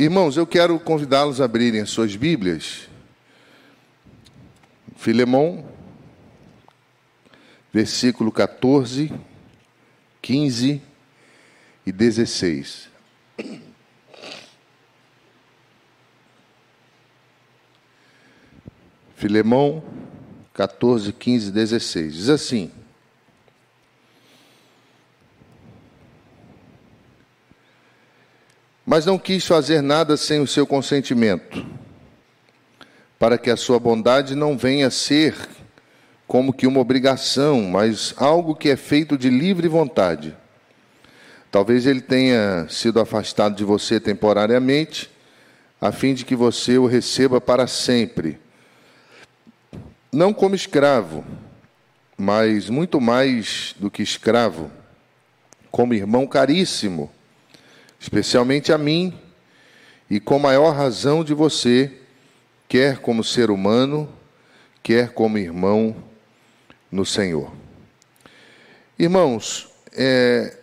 Irmãos, eu quero convidá-los a abrirem as suas Bíblias. Filemão, versículo 14, 15 e 16. Filemão 14, 15 e 16. Diz assim: Mas não quis fazer nada sem o seu consentimento, para que a sua bondade não venha a ser como que uma obrigação, mas algo que é feito de livre vontade. Talvez ele tenha sido afastado de você temporariamente, a fim de que você o receba para sempre. Não como escravo, mas muito mais do que escravo, como irmão caríssimo especialmente a mim, e com maior razão de você, quer como ser humano, quer como irmão no Senhor. Irmãos, é,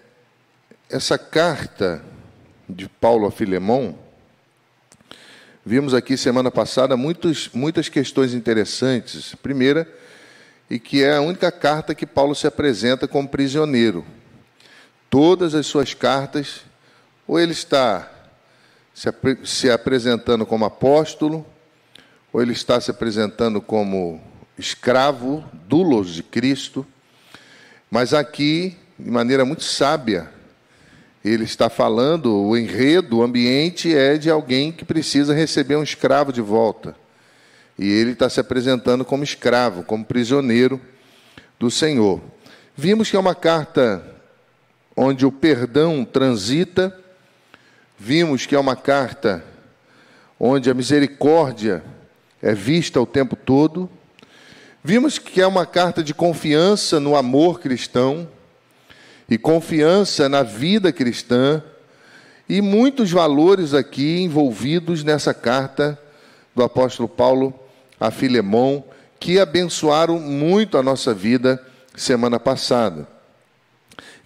essa carta de Paulo a Filemão, vimos aqui semana passada muitos, muitas questões interessantes. Primeira, e que é a única carta que Paulo se apresenta como prisioneiro. Todas as suas cartas ou ele está se, se apresentando como apóstolo, ou ele está se apresentando como escravo, dulos de Cristo. Mas aqui, de maneira muito sábia, ele está falando, o enredo, o ambiente é de alguém que precisa receber um escravo de volta. E ele está se apresentando como escravo, como prisioneiro do Senhor. Vimos que é uma carta onde o perdão transita Vimos que é uma carta onde a misericórdia é vista o tempo todo. Vimos que é uma carta de confiança no amor cristão e confiança na vida cristã e muitos valores aqui envolvidos nessa carta do apóstolo Paulo a Filemão que abençoaram muito a nossa vida semana passada.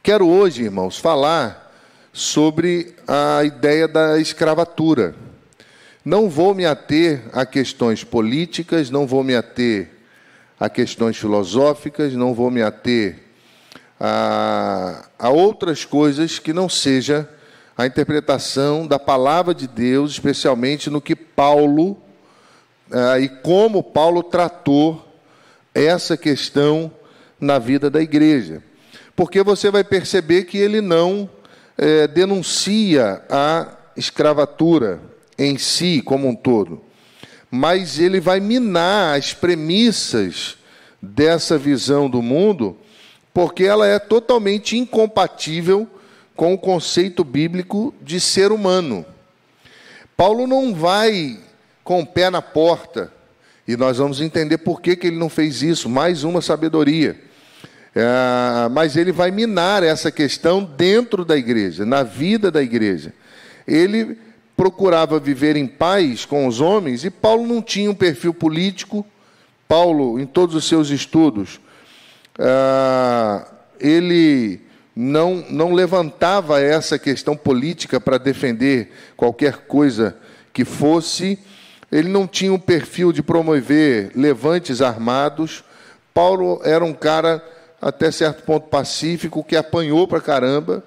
Quero hoje, irmãos, falar sobre a ideia da escravatura. Não vou me ater a questões políticas, não vou me ater a questões filosóficas, não vou me ater a, a outras coisas que não seja a interpretação da palavra de Deus, especialmente no que Paulo ah, e como Paulo tratou essa questão na vida da igreja. Porque você vai perceber que ele não é, denuncia a escravatura em si como um todo, mas ele vai minar as premissas dessa visão do mundo, porque ela é totalmente incompatível com o conceito bíblico de ser humano. Paulo não vai com o pé na porta, e nós vamos entender por que, que ele não fez isso, mais uma sabedoria. É, mas ele vai minar essa questão dentro da igreja, na vida da igreja. Ele procurava viver em paz com os homens e Paulo não tinha um perfil político. Paulo, em todos os seus estudos, é, ele não, não levantava essa questão política para defender qualquer coisa que fosse. Ele não tinha um perfil de promover levantes armados. Paulo era um cara até certo ponto pacífico, que apanhou para caramba,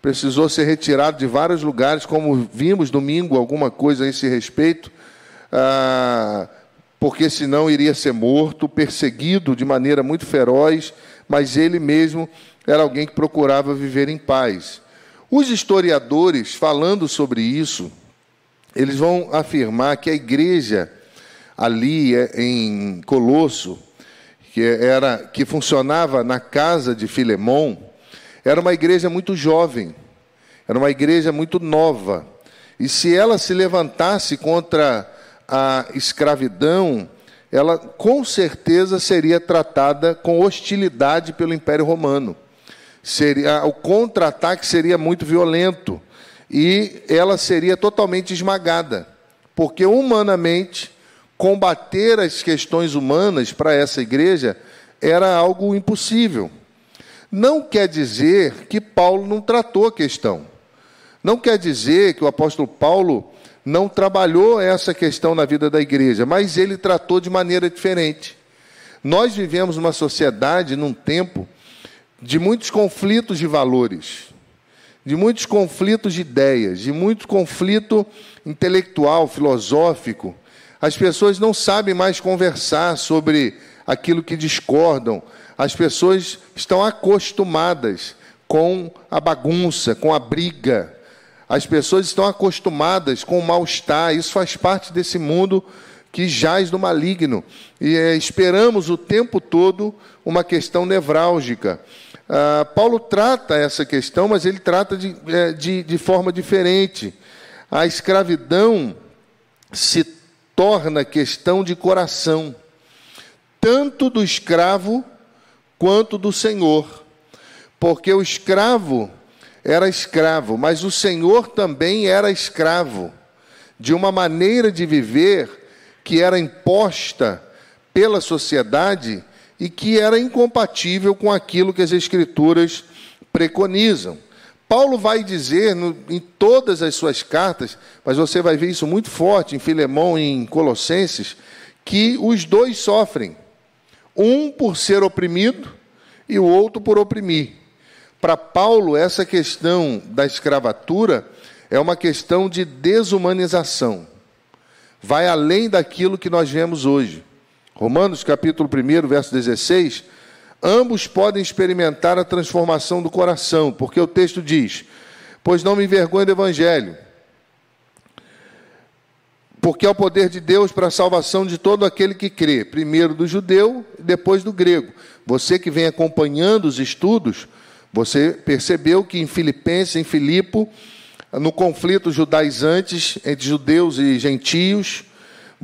precisou ser retirado de vários lugares, como vimos domingo, alguma coisa a esse respeito, ah, porque senão iria ser morto, perseguido de maneira muito feroz, mas ele mesmo era alguém que procurava viver em paz. Os historiadores, falando sobre isso, eles vão afirmar que a igreja ali é, em Colosso, que era que funcionava na casa de Filemão, era uma igreja muito jovem, era uma igreja muito nova. E se ela se levantasse contra a escravidão, ela com certeza seria tratada com hostilidade pelo Império Romano. Seria o contra-ataque seria muito violento e ela seria totalmente esmagada, porque humanamente combater as questões humanas para essa igreja era algo impossível. Não quer dizer que Paulo não tratou a questão. Não quer dizer que o apóstolo Paulo não trabalhou essa questão na vida da igreja, mas ele tratou de maneira diferente. Nós vivemos numa sociedade, num tempo, de muitos conflitos de valores, de muitos conflitos de ideias, de muito conflito intelectual, filosófico. As pessoas não sabem mais conversar sobre aquilo que discordam. As pessoas estão acostumadas com a bagunça, com a briga. As pessoas estão acostumadas com o mal-estar. Isso faz parte desse mundo que jaz no maligno. E é, esperamos o tempo todo uma questão nevrálgica. Ah, Paulo trata essa questão, mas ele trata de, é, de, de forma diferente. A escravidão se torna questão de coração, tanto do escravo quanto do senhor. Porque o escravo era escravo, mas o senhor também era escravo de uma maneira de viver que era imposta pela sociedade e que era incompatível com aquilo que as Escrituras preconizam. Paulo vai dizer no, em todas as suas cartas, mas você vai ver isso muito forte em Filemão e em Colossenses, que os dois sofrem. Um por ser oprimido e o outro por oprimir. Para Paulo, essa questão da escravatura é uma questão de desumanização. Vai além daquilo que nós vemos hoje. Romanos capítulo 1, verso 16, ambos podem experimentar a transformação do coração, porque o texto diz: Pois não me envergonho do evangelho, porque é o poder de Deus para a salvação de todo aquele que crê, primeiro do judeu e depois do grego. Você que vem acompanhando os estudos, você percebeu que em Filipenses, em Filipo, no conflito judaizantes entre judeus e gentios,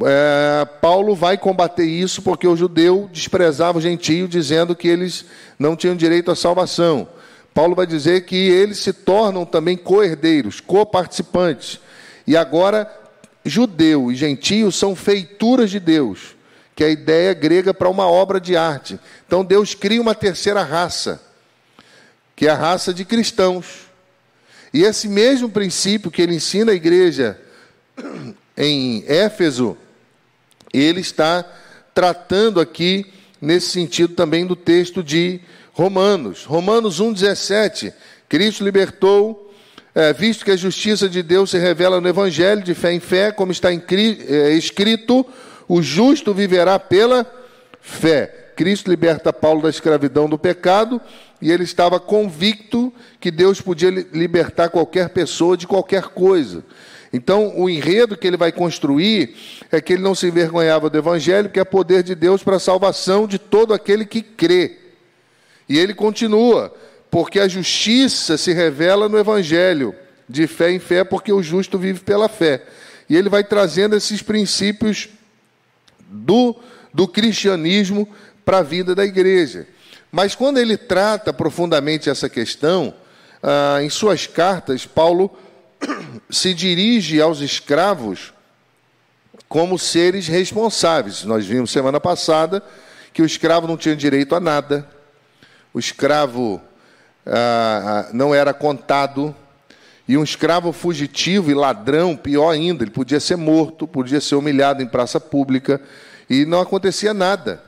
é, Paulo vai combater isso porque o judeu desprezava o gentio, dizendo que eles não tinham direito à salvação. Paulo vai dizer que eles se tornam também co-herdeiros, co-participantes. E agora, judeu e gentio são feituras de Deus, que é a ideia grega para uma obra de arte. Então Deus cria uma terceira raça, que é a raça de cristãos. E esse mesmo princípio que ele ensina à igreja em Éfeso, ele está tratando aqui, nesse sentido também, do texto de Romanos. Romanos 1,17. Cristo libertou, é, visto que a justiça de Deus se revela no Evangelho, de fé em fé, como está em, é, escrito: o justo viverá pela fé. Cristo liberta Paulo da escravidão do pecado e ele estava convicto que Deus podia libertar qualquer pessoa de qualquer coisa. Então, o enredo que ele vai construir é que ele não se envergonhava do Evangelho, que é poder de Deus para a salvação de todo aquele que crê. E ele continua, porque a justiça se revela no Evangelho, de fé em fé, porque o justo vive pela fé. E ele vai trazendo esses princípios do, do cristianismo para a vida da igreja. Mas quando ele trata profundamente essa questão, ah, em suas cartas, Paulo se dirige aos escravos como seres responsáveis. Nós vimos semana passada que o escravo não tinha direito a nada, o escravo ah, ah, não era contado, e um escravo fugitivo e ladrão, pior ainda, ele podia ser morto, podia ser humilhado em praça pública, e não acontecia nada.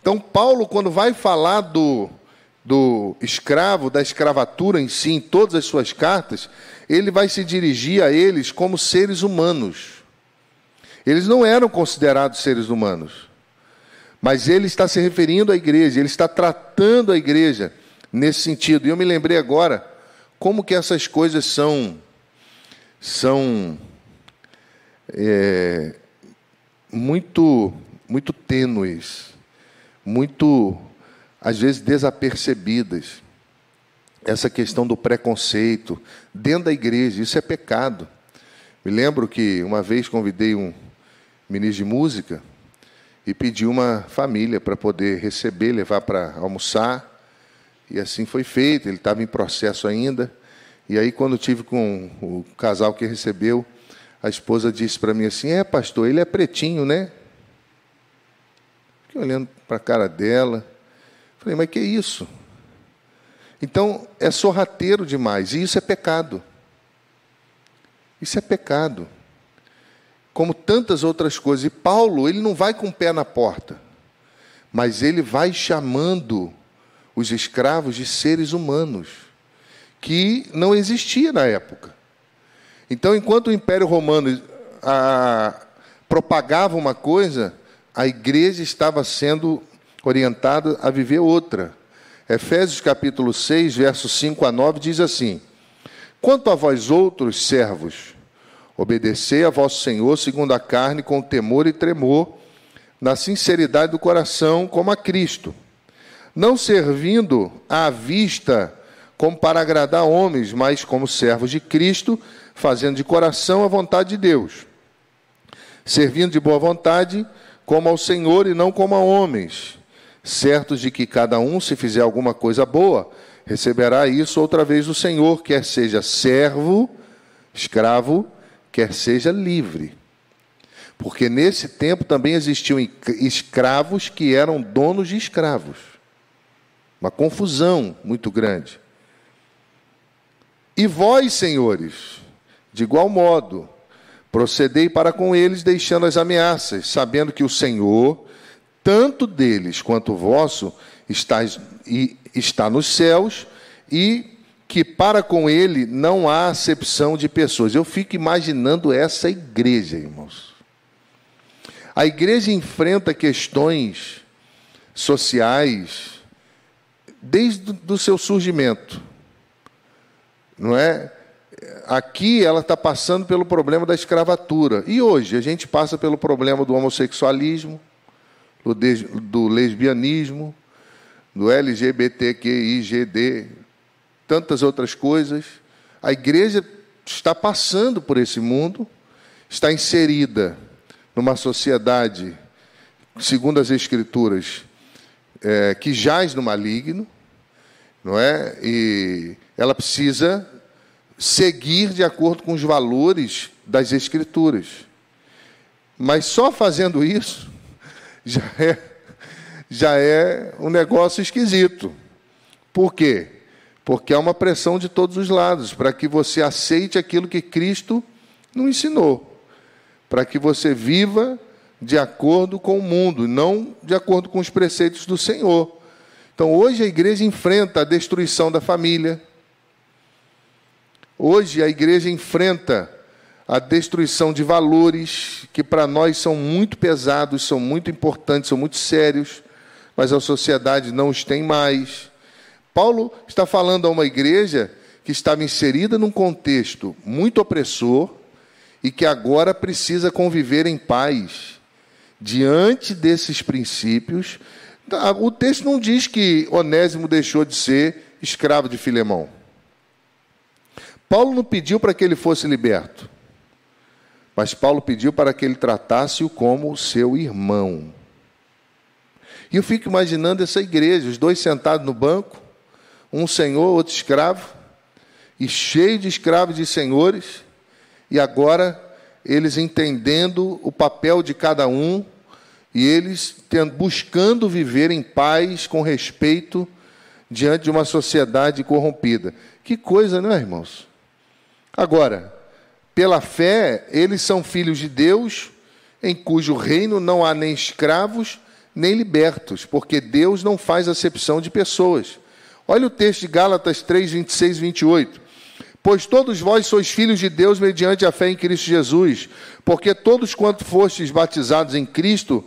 Então, Paulo, quando vai falar do, do escravo, da escravatura em si, em todas as suas cartas, ele vai se dirigir a eles como seres humanos. Eles não eram considerados seres humanos. Mas ele está se referindo à igreja, ele está tratando a igreja nesse sentido. E eu me lembrei agora como que essas coisas são são é, muito muito tênues, muito às vezes desapercebidas essa questão do preconceito dentro da igreja, isso é pecado. Me lembro que uma vez convidei um ministro de música e pedi uma família para poder receber, levar para almoçar, e assim foi feito. Ele estava em processo ainda. E aí, quando tive com o casal que recebeu, a esposa disse para mim assim: É, pastor, ele é pretinho, né? Fiquei olhando para a cara dela. Falei, mas que isso? Então, é sorrateiro demais, e isso é pecado. Isso é pecado. Como tantas outras coisas. E Paulo, ele não vai com o pé na porta, mas ele vai chamando os escravos de seres humanos, que não existia na época. Então, enquanto o Império Romano a, propagava uma coisa, a igreja estava sendo orientada a viver outra. Efésios capítulo 6, versos 5 a 9 diz assim: Quanto a vós outros servos, obedecei a vosso Senhor segundo a carne com temor e tremor, na sinceridade do coração, como a Cristo, não servindo à vista como para agradar homens, mas como servos de Cristo, fazendo de coração a vontade de Deus, servindo de boa vontade como ao Senhor e não como a homens, certos de que cada um, se fizer alguma coisa boa, receberá isso outra vez do Senhor, quer seja servo, escravo, quer seja livre. Porque nesse tempo também existiam escravos que eram donos de escravos. Uma confusão muito grande. E vós, senhores, de igual modo, procedei para com eles, deixando as ameaças, sabendo que o Senhor, tanto deles quanto vosso, está, está nos céus e que para com ele não há acepção de pessoas. Eu fico imaginando essa igreja, irmãos. A igreja enfrenta questões sociais desde o seu surgimento. Não é? Aqui ela está passando pelo problema da escravatura. E hoje a gente passa pelo problema do homossexualismo, do, do lesbianismo, do LGBTQIGD, tantas outras coisas. A igreja está passando por esse mundo, está inserida numa sociedade, segundo as Escrituras, é, que jaz no maligno, não é? E ela precisa seguir de acordo com os valores das Escrituras. Mas só fazendo isso já é, já é um negócio esquisito. Por quê? Porque há uma pressão de todos os lados para que você aceite aquilo que Cristo não ensinou, para que você viva de acordo com o mundo, não de acordo com os preceitos do Senhor. Então, hoje a igreja enfrenta a destruição da família. Hoje a igreja enfrenta a destruição de valores que para nós são muito pesados, são muito importantes, são muito sérios, mas a sociedade não os tem mais. Paulo está falando a uma igreja que estava inserida num contexto muito opressor e que agora precisa conviver em paz diante desses princípios. O texto não diz que Onésimo deixou de ser escravo de Filemão. Paulo não pediu para que ele fosse liberto, mas Paulo pediu para que ele tratasse-o como seu irmão. E eu fico imaginando essa igreja, os dois sentados no banco, um senhor, outro escravo, e cheio de escravos e senhores, e agora eles entendendo o papel de cada um e eles buscando viver em paz, com respeito, diante de uma sociedade corrompida. Que coisa, não é, irmãos? Agora, pela fé, eles são filhos de Deus, em cujo reino não há nem escravos, nem libertos, porque Deus não faz acepção de pessoas. Olha o texto de Gálatas 3, 26 e 28. Pois todos vós sois filhos de Deus mediante a fé em Cristo Jesus, porque todos quanto fostes batizados em Cristo,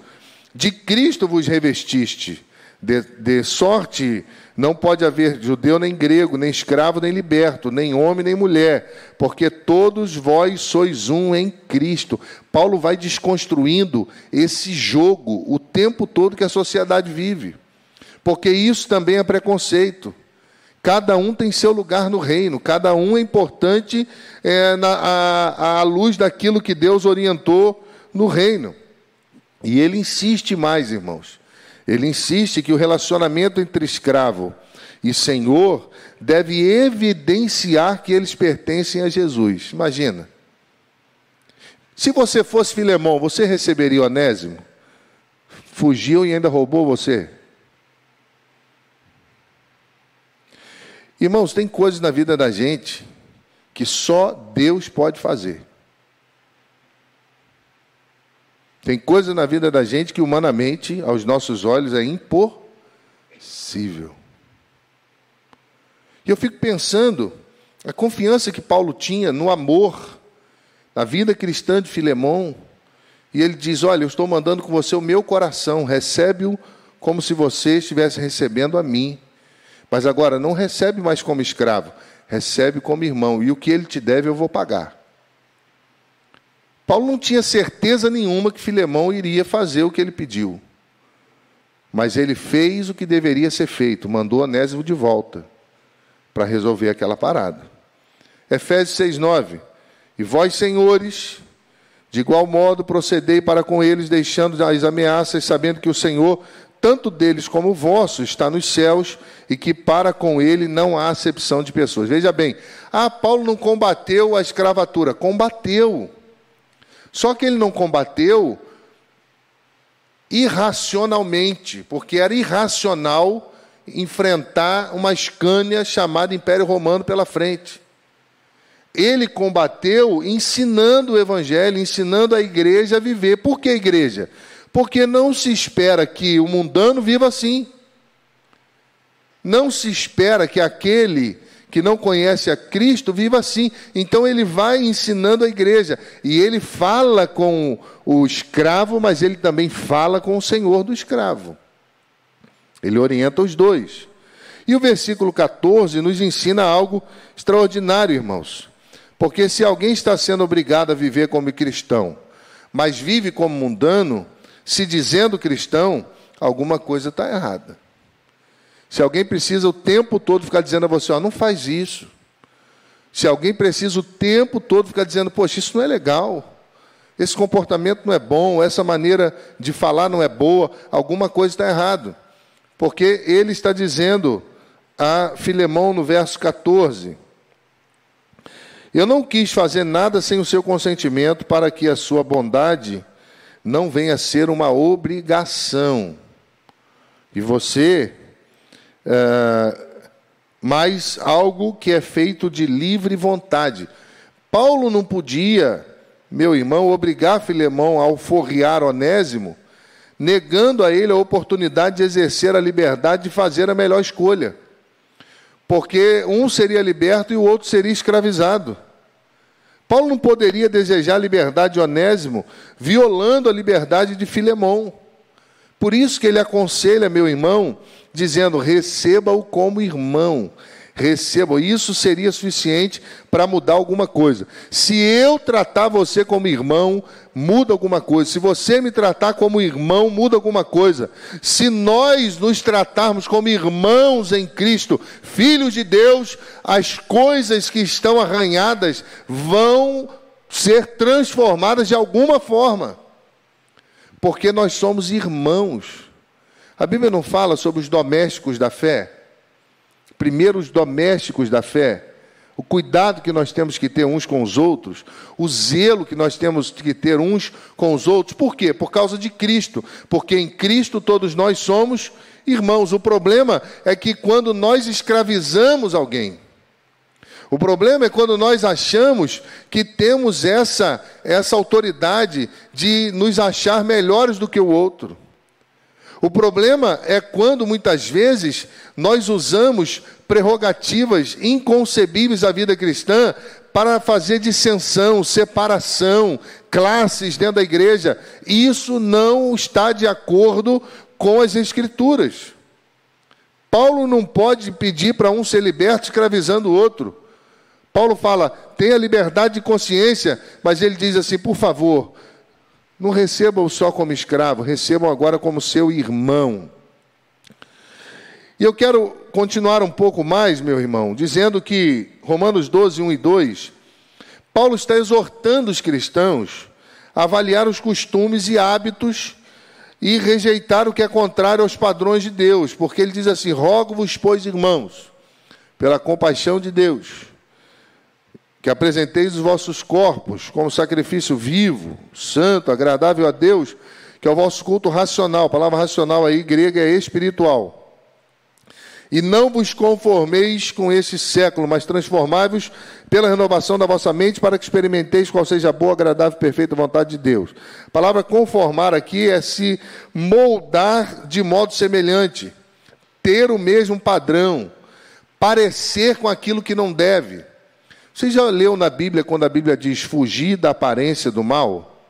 de Cristo vos revestiste. De, de, sorte não pode haver judeu nem grego, nem escravo nem liberto, nem homem nem mulher, porque todos vós sois um em Cristo. Paulo vai desconstruindo esse jogo o tempo todo que a sociedade vive porque isso também é preconceito. Cada um tem seu lugar no reino, cada um é importante é, na, à, à luz daquilo que Deus orientou no reino. E ele insiste mais, irmãos. Ele insiste que o relacionamento entre escravo e senhor deve evidenciar que eles pertencem a Jesus. Imagina. Se você fosse Filemão, você receberia Onésimo? Fugiu e ainda roubou você? Irmãos, tem coisas na vida da gente que só Deus pode fazer. Tem coisa na vida da gente que humanamente, aos nossos olhos, é impossível. E eu fico pensando a confiança que Paulo tinha no amor, na vida cristã de Filemão, e ele diz: Olha, eu estou mandando com você o meu coração, recebe-o como se você estivesse recebendo a mim. Mas agora, não recebe mais como escravo, recebe como irmão, e o que ele te deve eu vou pagar. Paulo não tinha certeza nenhuma que Filemão iria fazer o que ele pediu. Mas ele fez o que deveria ser feito, mandou Onésimo de volta para resolver aquela parada. Efésios 6:9. E vós, senhores, de igual modo procedei para com eles, deixando as ameaças, sabendo que o Senhor, tanto deles como vosso, está nos céus e que para com ele não há acepção de pessoas. Veja bem, ah, Paulo não combateu a escravatura, combateu. Só que ele não combateu irracionalmente, porque era irracional enfrentar uma Escânia chamada Império Romano pela frente. Ele combateu ensinando o Evangelho, ensinando a igreja a viver. Por que igreja? Porque não se espera que o mundano viva assim. Não se espera que aquele que não conhece a Cristo viva assim. Então ele vai ensinando a igreja. E ele fala com o escravo, mas ele também fala com o senhor do escravo. Ele orienta os dois. E o versículo 14 nos ensina algo extraordinário, irmãos. Porque se alguém está sendo obrigado a viver como cristão, mas vive como mundano, se dizendo cristão, alguma coisa está errada. Se alguém precisa o tempo todo ficar dizendo a você, ó, não faz isso. Se alguém precisa o tempo todo ficar dizendo, poxa, isso não é legal. Esse comportamento não é bom, essa maneira de falar não é boa, alguma coisa está errado. Porque ele está dizendo a Filemão no verso 14: Eu não quis fazer nada sem o seu consentimento para que a sua bondade não venha a ser uma obrigação. E você é, mas algo que é feito de livre vontade. Paulo não podia, meu irmão, obrigar Filemão a alforriar Onésimo, negando a ele a oportunidade de exercer a liberdade de fazer a melhor escolha. Porque um seria liberto e o outro seria escravizado. Paulo não poderia desejar a liberdade de Onésimo, violando a liberdade de Filemão. Por isso que ele aconselha, meu irmão, dizendo: receba-o como irmão. Receba, isso seria suficiente para mudar alguma coisa. Se eu tratar você como irmão, muda alguma coisa. Se você me tratar como irmão, muda alguma coisa. Se nós nos tratarmos como irmãos em Cristo, filhos de Deus, as coisas que estão arranhadas vão ser transformadas de alguma forma. Porque nós somos irmãos. A Bíblia não fala sobre os domésticos da fé? Primeiro, os domésticos da fé. O cuidado que nós temos que ter uns com os outros, o zelo que nós temos que ter uns com os outros. Por quê? Por causa de Cristo. Porque em Cristo todos nós somos irmãos. O problema é que quando nós escravizamos alguém, o problema é quando nós achamos que temos essa, essa autoridade de nos achar melhores do que o outro. O problema é quando muitas vezes nós usamos prerrogativas inconcebíveis da vida cristã para fazer dissensão, separação, classes dentro da igreja. Isso não está de acordo com as Escrituras. Paulo não pode pedir para um ser liberto escravizando o outro. Paulo fala, tenha liberdade de consciência, mas ele diz assim: por favor, não recebam só como escravo, recebam agora como seu irmão. E eu quero continuar um pouco mais, meu irmão, dizendo que Romanos 12, 1 e 2, Paulo está exortando os cristãos a avaliar os costumes e hábitos e rejeitar o que é contrário aos padrões de Deus, porque ele diz assim: Rogo-vos, pois, irmãos, pela compaixão de Deus, que apresenteis os vossos corpos como sacrifício vivo, santo, agradável a Deus, que é o vosso culto racional. A palavra racional aí grega é espiritual. E não vos conformeis com este século, mas transformai-vos pela renovação da vossa mente, para que experimenteis qual seja a boa, agradável e perfeita vontade de Deus. A palavra conformar aqui é se moldar de modo semelhante, ter o mesmo padrão, parecer com aquilo que não deve. Você já leu na Bíblia quando a Bíblia diz fugir da aparência do mal?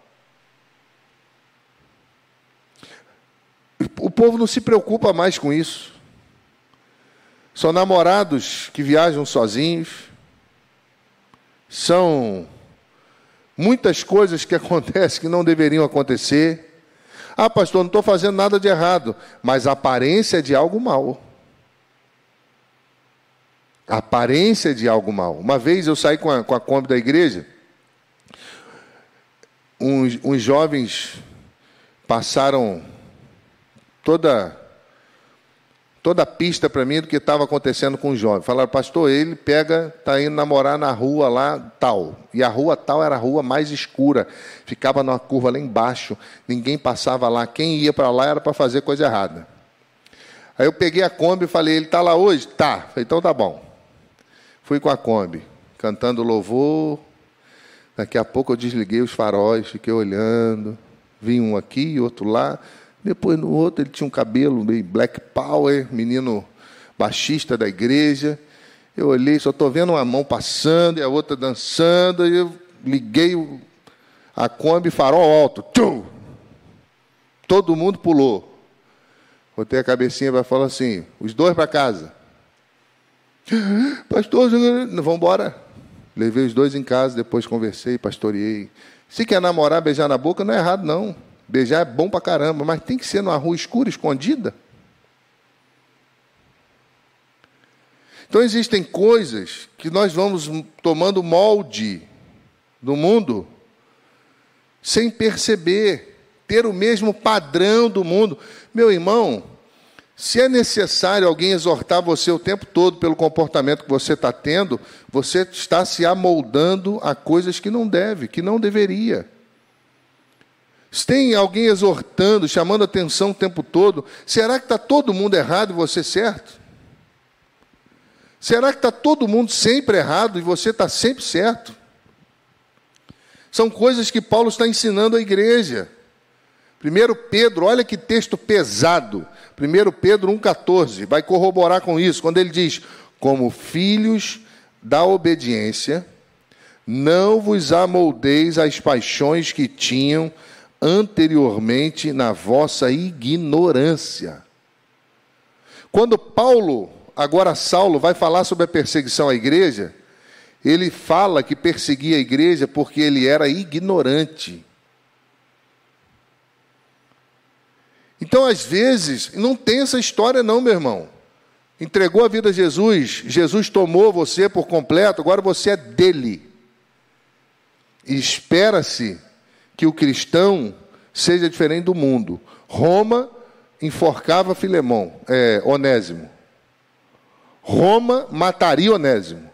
O povo não se preocupa mais com isso. São namorados que viajam sozinhos. São muitas coisas que acontecem que não deveriam acontecer. Ah, pastor, não estou fazendo nada de errado, mas a aparência é de algo mal. A aparência de algo mal. Uma vez eu saí com a, com a Kombi da igreja, uns, uns jovens passaram toda toda a pista para mim do que estava acontecendo com o jovem. Falaram, pastor, ele pega, está indo namorar na rua lá tal. E a rua tal era a rua mais escura. Ficava numa curva lá embaixo, ninguém passava lá. Quem ia para lá era para fazer coisa errada. Aí eu peguei a Kombi e falei, ele está lá hoje? Tá. Falei, então tá bom. Fui com a Kombi, cantando louvor. Daqui a pouco eu desliguei os faróis, fiquei olhando. Vi um aqui, outro lá. Depois no outro ele tinha um cabelo meio black power, menino baixista da igreja. Eu olhei, só estou vendo uma mão passando e a outra dançando. E eu liguei a Kombi, farol alto. Tchum! Todo mundo pulou. Botei a cabecinha para falar assim: os dois para casa. Pastor, vamos embora. Levei os dois em casa, depois conversei, pastoreei. Se quer namorar, beijar na boca, não é errado, não. Beijar é bom pra caramba, mas tem que ser numa rua escura, escondida. Então existem coisas que nós vamos tomando molde do mundo sem perceber, ter o mesmo padrão do mundo. Meu irmão, se é necessário alguém exortar você o tempo todo pelo comportamento que você está tendo, você está se amoldando a coisas que não deve, que não deveria. Se tem alguém exortando, chamando atenção o tempo todo, será que está todo mundo errado e você certo? Será que está todo mundo sempre errado e você está sempre certo? São coisas que Paulo está ensinando à igreja. Primeiro Pedro, olha que texto pesado. 1 Pedro 1,14, vai corroborar com isso, quando ele diz: Como filhos da obediência, não vos amoldeis às paixões que tinham anteriormente na vossa ignorância. Quando Paulo, agora Saulo, vai falar sobre a perseguição à igreja, ele fala que perseguia a igreja porque ele era ignorante. Então, às vezes, não tem essa história, não, meu irmão. Entregou a vida a Jesus, Jesus tomou você por completo, agora você é dele. E espera-se que o cristão seja diferente do mundo. Roma enforcava Filemão, é, Onésimo. Roma mataria Onésimo.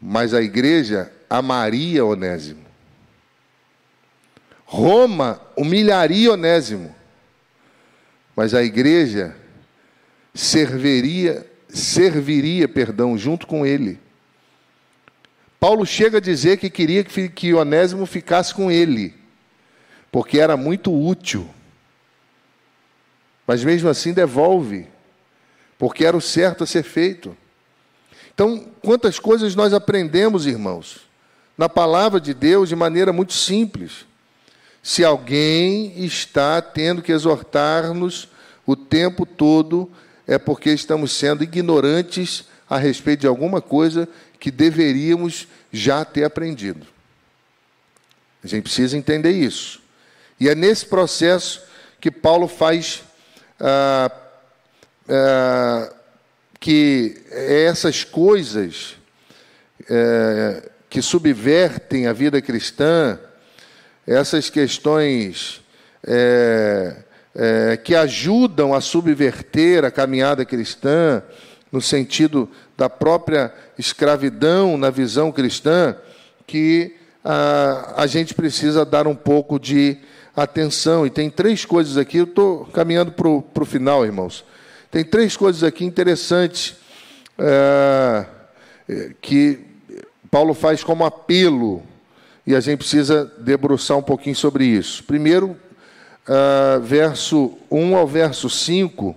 Mas a igreja amaria Onésimo. Roma humilharia Onésimo. Mas a igreja serviria, serviria, perdão, junto com ele. Paulo chega a dizer que queria que Onésimo ficasse com ele, porque era muito útil. Mas mesmo assim devolve, porque era o certo a ser feito. Então, quantas coisas nós aprendemos, irmãos, na palavra de Deus de maneira muito simples. Se alguém está tendo que exortar-nos o tempo todo, é porque estamos sendo ignorantes a respeito de alguma coisa que deveríamos já ter aprendido. A gente precisa entender isso. E é nesse processo que Paulo faz ah, ah, que essas coisas eh, que subvertem a vida cristã, essas questões é, é, que ajudam a subverter a caminhada cristã, no sentido da própria escravidão na visão cristã, que a, a gente precisa dar um pouco de atenção. E tem três coisas aqui, eu estou caminhando para o final, irmãos. Tem três coisas aqui interessantes é, que Paulo faz como apelo e a gente precisa debruçar um pouquinho sobre isso. Primeiro, uh, verso 1 ao verso 5,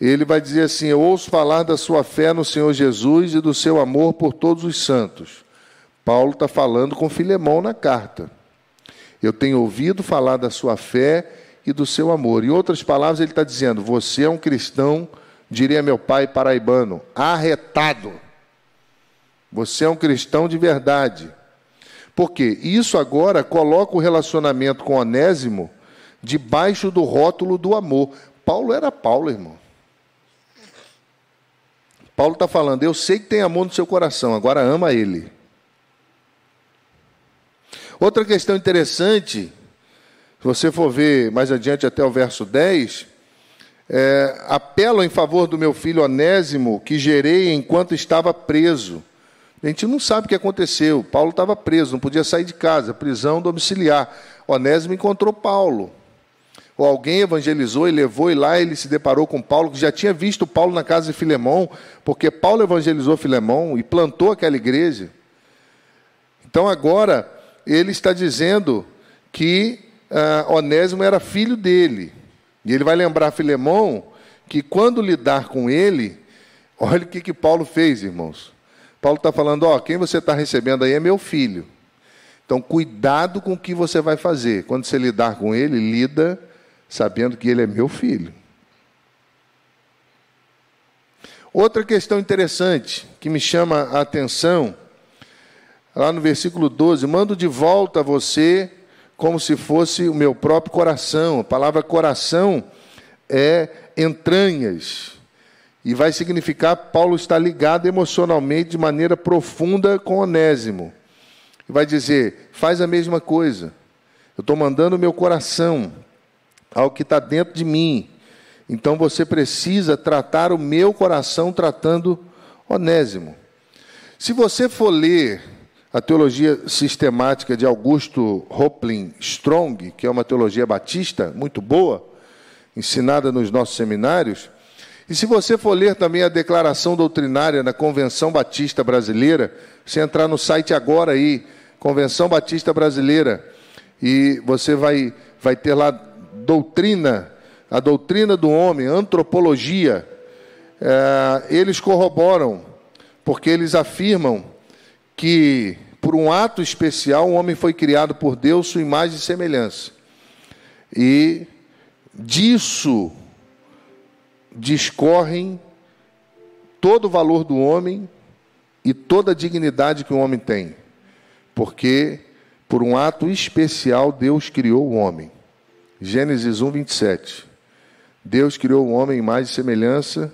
ele vai dizer assim: Eu ouço falar da sua fé no Senhor Jesus e do seu amor por todos os santos. Paulo está falando com Filemão na carta. Eu tenho ouvido falar da sua fé e do seu amor. Em outras palavras, ele está dizendo: Você é um cristão, diria meu pai paraibano, arretado. Você é um cristão de verdade. Porque isso agora coloca o relacionamento com Onésimo debaixo do rótulo do amor. Paulo era Paulo, irmão. Paulo está falando, eu sei que tem amor no seu coração, agora ama ele. Outra questão interessante, se você for ver mais adiante até o verso 10, é, apelo em favor do meu filho Onésimo, que gerei enquanto estava preso a gente não sabe o que aconteceu. Paulo estava preso, não podia sair de casa, prisão domiciliar. Onésimo encontrou Paulo. Ou alguém evangelizou e levou, e lá ele se deparou com Paulo, que já tinha visto Paulo na casa de Filemão, porque Paulo evangelizou Filemão e plantou aquela igreja. Então agora ele está dizendo que uh, Onésimo era filho dele. E ele vai lembrar Filemão que quando lidar com ele, olha o que, que Paulo fez, irmãos. Paulo está falando: ó, quem você está recebendo aí é meu filho. Então, cuidado com o que você vai fazer. Quando você lidar com ele, lida sabendo que ele é meu filho. Outra questão interessante que me chama a atenção, lá no versículo 12: mando de volta a você como se fosse o meu próprio coração. A palavra coração é entranhas. E vai significar Paulo está ligado emocionalmente de maneira profunda com Onésimo. Vai dizer: faz a mesma coisa. Eu estou mandando o meu coração ao que está dentro de mim. Então você precisa tratar o meu coração tratando Onésimo. Se você for ler a teologia sistemática de Augusto Hoplin Strong, que é uma teologia batista muito boa, ensinada nos nossos seminários, e se você for ler também a declaração doutrinária na Convenção Batista Brasileira, você entrar no site agora aí, Convenção Batista Brasileira, e você vai, vai ter lá doutrina, a doutrina do homem, antropologia. É, eles corroboram, porque eles afirmam que, por um ato especial, o homem foi criado por Deus, sua imagem e semelhança. E disso discorrem todo o valor do homem e toda a dignidade que o homem tem. Porque, por um ato especial, Deus criou o homem. Gênesis 1, 27. Deus criou o homem em imagem e semelhança,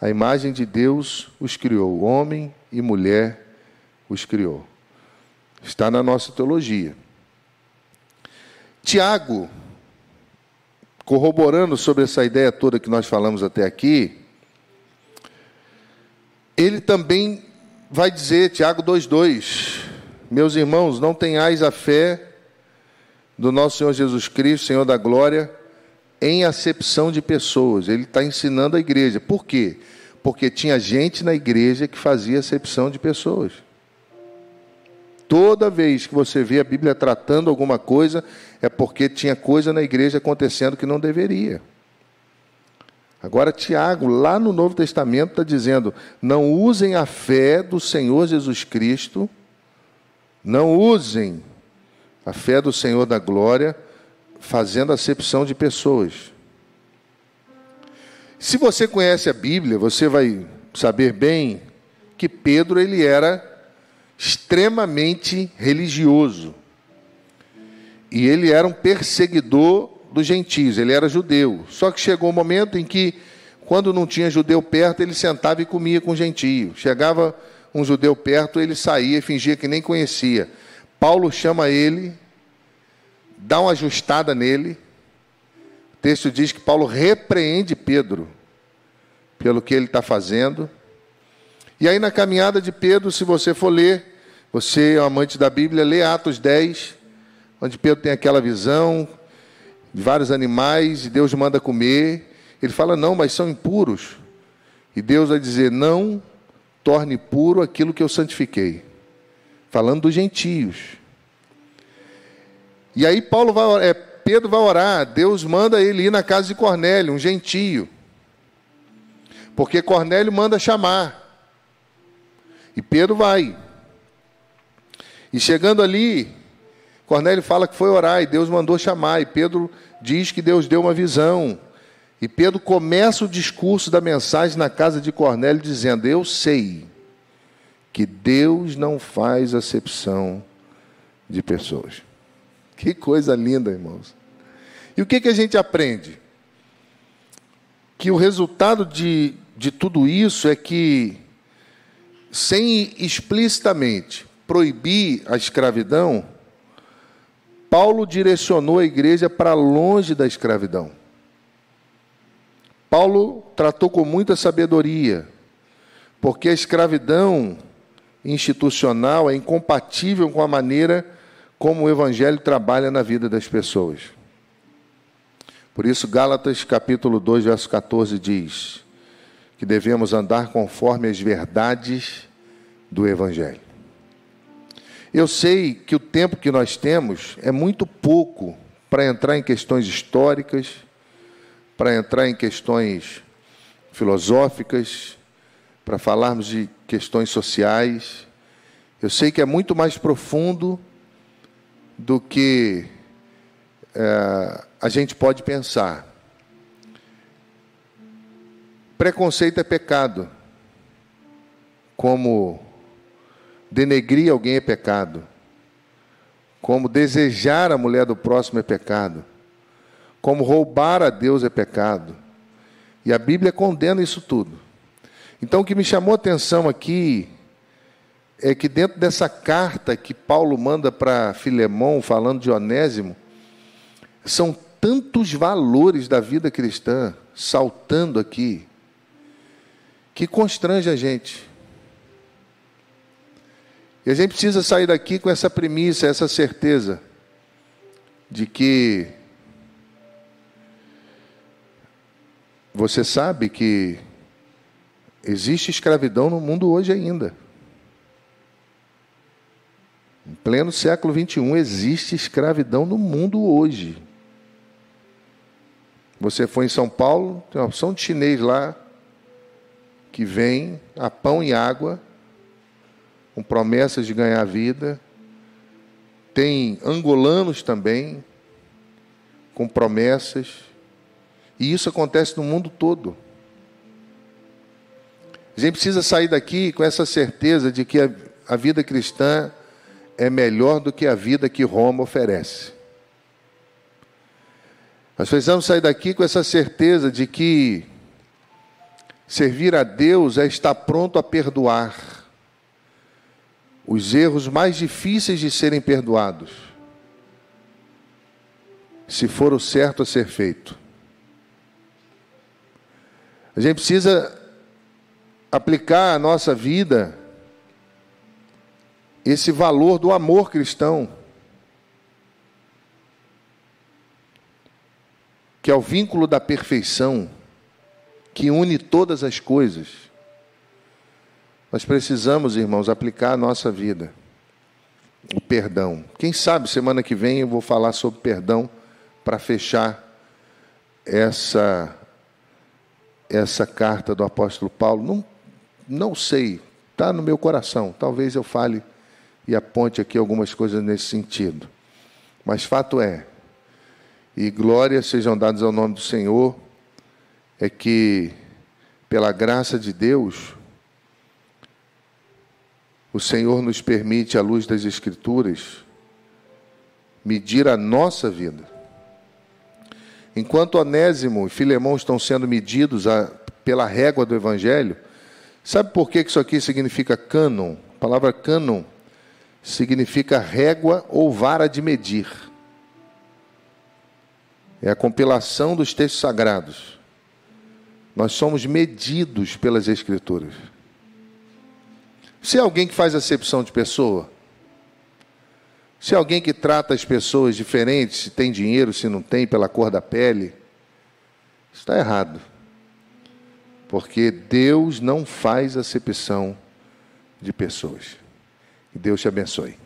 a imagem de Deus os criou, homem e mulher os criou. Está na nossa teologia. Tiago, corroborando sobre essa ideia toda que nós falamos até aqui, ele também vai dizer, Tiago 2,2: Meus irmãos, não tenhais a fé do nosso Senhor Jesus Cristo, Senhor da glória, em acepção de pessoas. Ele está ensinando a igreja. Por quê? Porque tinha gente na igreja que fazia acepção de pessoas. Toda vez que você vê a Bíblia tratando alguma coisa, é porque tinha coisa na igreja acontecendo que não deveria. Agora, Tiago, lá no Novo Testamento, está dizendo: não usem a fé do Senhor Jesus Cristo, não usem a fé do Senhor da glória, fazendo acepção de pessoas. Se você conhece a Bíblia, você vai saber bem que Pedro ele era extremamente religioso. E ele era um perseguidor dos gentios, ele era judeu. Só que chegou um momento em que, quando não tinha judeu perto, ele sentava e comia com gentio. Chegava um judeu perto, ele saía e fingia que nem conhecia. Paulo chama ele, dá uma ajustada nele. O texto diz que Paulo repreende Pedro pelo que ele está fazendo. E aí, na caminhada de Pedro, se você for ler, você é um amante da Bíblia, lê Atos 10, onde Pedro tem aquela visão de vários animais e Deus manda comer. Ele fala: Não, mas são impuros. E Deus vai dizer: Não torne puro aquilo que eu santifiquei. Falando dos gentios. E aí Paulo vai, é, Pedro vai orar, Deus manda ele ir na casa de Cornélio, um gentio. Porque Cornélio manda chamar. E Pedro vai. E chegando ali, Cornélio fala que foi orar e Deus mandou chamar. E Pedro diz que Deus deu uma visão. E Pedro começa o discurso da mensagem na casa de Cornélio dizendo: Eu sei que Deus não faz acepção de pessoas. Que coisa linda, irmãos. E o que, que a gente aprende? Que o resultado de, de tudo isso é que, sem explicitamente proibir a escravidão, Paulo direcionou a igreja para longe da escravidão. Paulo tratou com muita sabedoria, porque a escravidão institucional é incompatível com a maneira como o evangelho trabalha na vida das pessoas. Por isso, Gálatas capítulo 2, verso 14 diz que devemos andar conforme as verdades do evangelho. Eu sei que o tempo que nós temos é muito pouco para entrar em questões históricas, para entrar em questões filosóficas, para falarmos de questões sociais. Eu sei que é muito mais profundo do que é, a gente pode pensar. Preconceito é pecado, como denegrir alguém é pecado, como desejar a mulher do próximo é pecado, como roubar a Deus é pecado. E a Bíblia condena isso tudo. Então, o que me chamou a atenção aqui é que dentro dessa carta que Paulo manda para Filemão, falando de Onésimo, são tantos valores da vida cristã saltando aqui, que constrange a gente. E a gente precisa sair daqui com essa premissa, essa certeza de que você sabe que existe escravidão no mundo hoje ainda. Em pleno século 21 existe escravidão no mundo hoje. Você foi em São Paulo, tem uma opção de chinês lá que vem a pão e água com promessas de ganhar vida. Tem angolanos também, com promessas. E isso acontece no mundo todo. A gente precisa sair daqui com essa certeza de que a, a vida cristã é melhor do que a vida que Roma oferece. Nós precisamos sair daqui com essa certeza de que servir a Deus é estar pronto a perdoar os erros mais difíceis de serem perdoados, se for o certo a ser feito. A gente precisa aplicar à nossa vida esse valor do amor cristão, que é o vínculo da perfeição, que une todas as coisas. Nós precisamos, irmãos, aplicar a nossa vida. O perdão. Quem sabe semana que vem eu vou falar sobre perdão para fechar essa essa carta do apóstolo Paulo. Não, não sei, está no meu coração. Talvez eu fale e aponte aqui algumas coisas nesse sentido. Mas fato é, e glórias sejam dadas ao nome do Senhor, é que, pela graça de Deus, o Senhor nos permite, à luz das Escrituras, medir a nossa vida. Enquanto Onésimo e Filemão estão sendo medidos a, pela régua do Evangelho, sabe por que isso aqui significa cânon? A palavra cânon significa régua ou vara de medir. É a compilação dos textos sagrados. Nós somos medidos pelas Escrituras. Se é alguém que faz acepção de pessoa, se é alguém que trata as pessoas diferentes, se tem dinheiro, se não tem, pela cor da pele, está errado. Porque Deus não faz acepção de pessoas. Que Deus te abençoe.